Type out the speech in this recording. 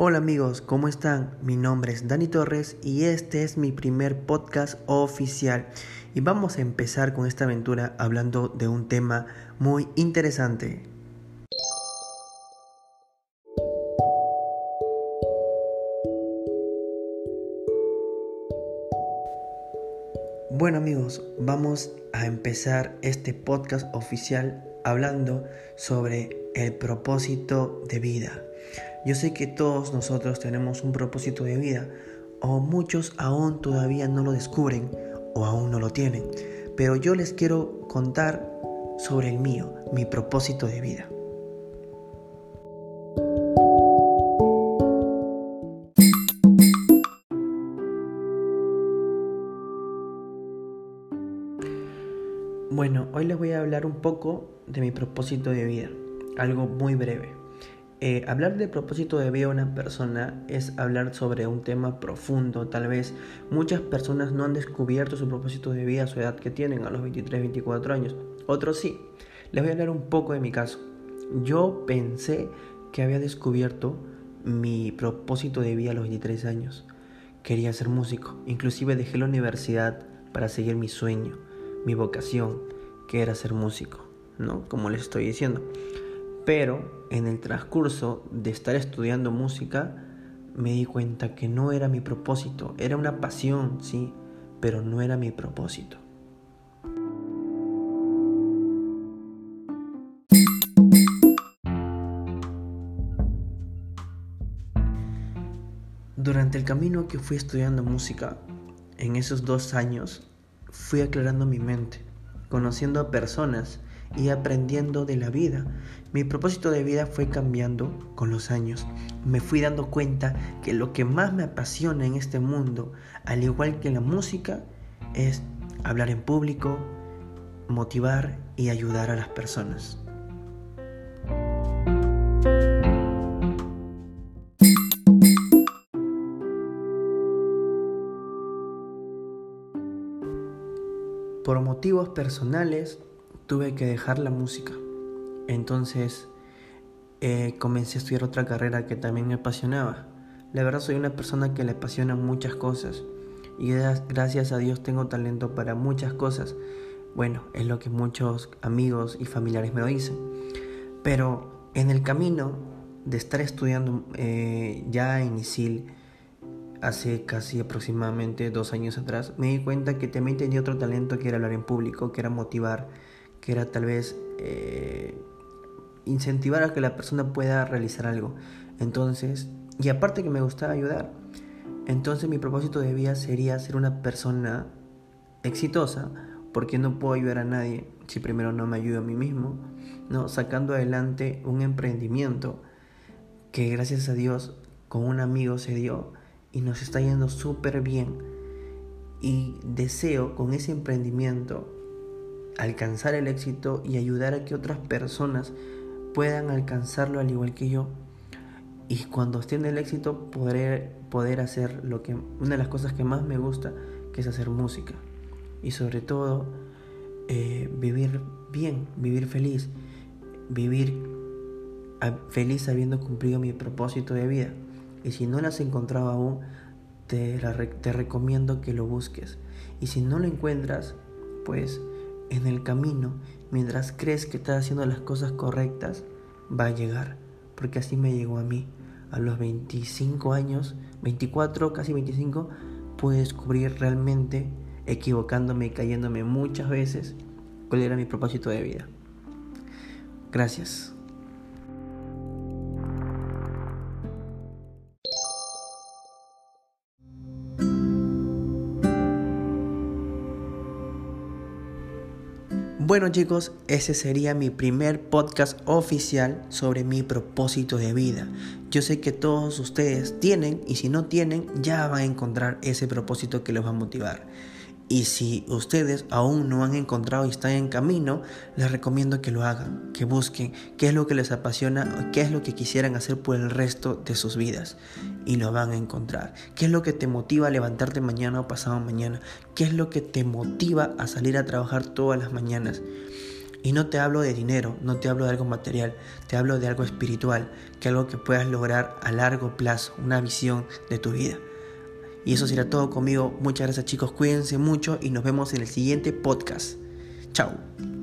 Hola amigos, ¿cómo están? Mi nombre es Dani Torres y este es mi primer podcast oficial. Y vamos a empezar con esta aventura hablando de un tema muy interesante. Bueno amigos, vamos a empezar este podcast oficial hablando sobre el propósito de vida. Yo sé que todos nosotros tenemos un propósito de vida, o muchos aún todavía no lo descubren o aún no lo tienen, pero yo les quiero contar sobre el mío, mi propósito de vida. Bueno, hoy les voy a hablar un poco de mi propósito de vida, algo muy breve. Eh, hablar de propósito de vida a una persona es hablar sobre un tema profundo. Tal vez muchas personas no han descubierto su propósito de vida a su edad que tienen, a los 23, 24 años. Otros sí. Les voy a hablar un poco de mi caso. Yo pensé que había descubierto mi propósito de vida a los 23 años. Quería ser músico. Inclusive dejé la universidad para seguir mi sueño, mi vocación, que era ser músico, ¿no? Como les estoy diciendo. Pero en el transcurso de estar estudiando música, me di cuenta que no era mi propósito. Era una pasión, sí, pero no era mi propósito. Durante el camino que fui estudiando música, en esos dos años, fui aclarando mi mente, conociendo a personas y aprendiendo de la vida. Mi propósito de vida fue cambiando con los años. Me fui dando cuenta que lo que más me apasiona en este mundo, al igual que la música, es hablar en público, motivar y ayudar a las personas. Por motivos personales tuve que dejar la música. Entonces eh, comencé a estudiar otra carrera que también me apasionaba. La verdad soy una persona que le apasiona muchas cosas y gracias a Dios tengo talento para muchas cosas. Bueno, es lo que muchos amigos y familiares me dicen. Pero en el camino de estar estudiando eh, ya en ISIL, hace casi aproximadamente dos años atrás, me di cuenta que también tenía otro talento que era hablar en público, que era motivar, que era tal vez eh, incentivar a que la persona pueda realizar algo. Entonces, y aparte que me gustaba ayudar, entonces mi propósito de vida sería ser una persona exitosa, porque no puedo ayudar a nadie si primero no me ayudo a mí mismo, ¿no? Sacando adelante un emprendimiento que gracias a Dios con un amigo se dio y nos está yendo súper bien. Y deseo con ese emprendimiento alcanzar el éxito y ayudar a que otras personas puedan alcanzarlo al igual que yo. Y cuando esté en el éxito podré poder hacer lo que una de las cosas que más me gusta, que es hacer música. Y sobre todo eh, vivir bien, vivir feliz, vivir feliz habiendo cumplido mi propósito de vida. Y si no lo has encontrado aún, te, te recomiendo que lo busques. Y si no lo encuentras, pues en el camino, mientras crees que estás haciendo las cosas correctas, va a llegar. Porque así me llegó a mí. A los 25 años, 24, casi 25, pude descubrir realmente, equivocándome y cayéndome muchas veces, cuál era mi propósito de vida. Gracias. Bueno chicos, ese sería mi primer podcast oficial sobre mi propósito de vida. Yo sé que todos ustedes tienen y si no tienen ya van a encontrar ese propósito que les va a motivar. Y si ustedes aún no han encontrado y están en camino, les recomiendo que lo hagan, que busquen qué es lo que les apasiona, qué es lo que quisieran hacer por el resto de sus vidas. Y lo van a encontrar. ¿Qué es lo que te motiva a levantarte mañana o pasado mañana? ¿Qué es lo que te motiva a salir a trabajar todas las mañanas? Y no te hablo de dinero, no te hablo de algo material, te hablo de algo espiritual, que algo que puedas lograr a largo plazo, una visión de tu vida. Y eso será todo conmigo. Muchas gracias chicos, cuídense mucho y nos vemos en el siguiente podcast. Chao.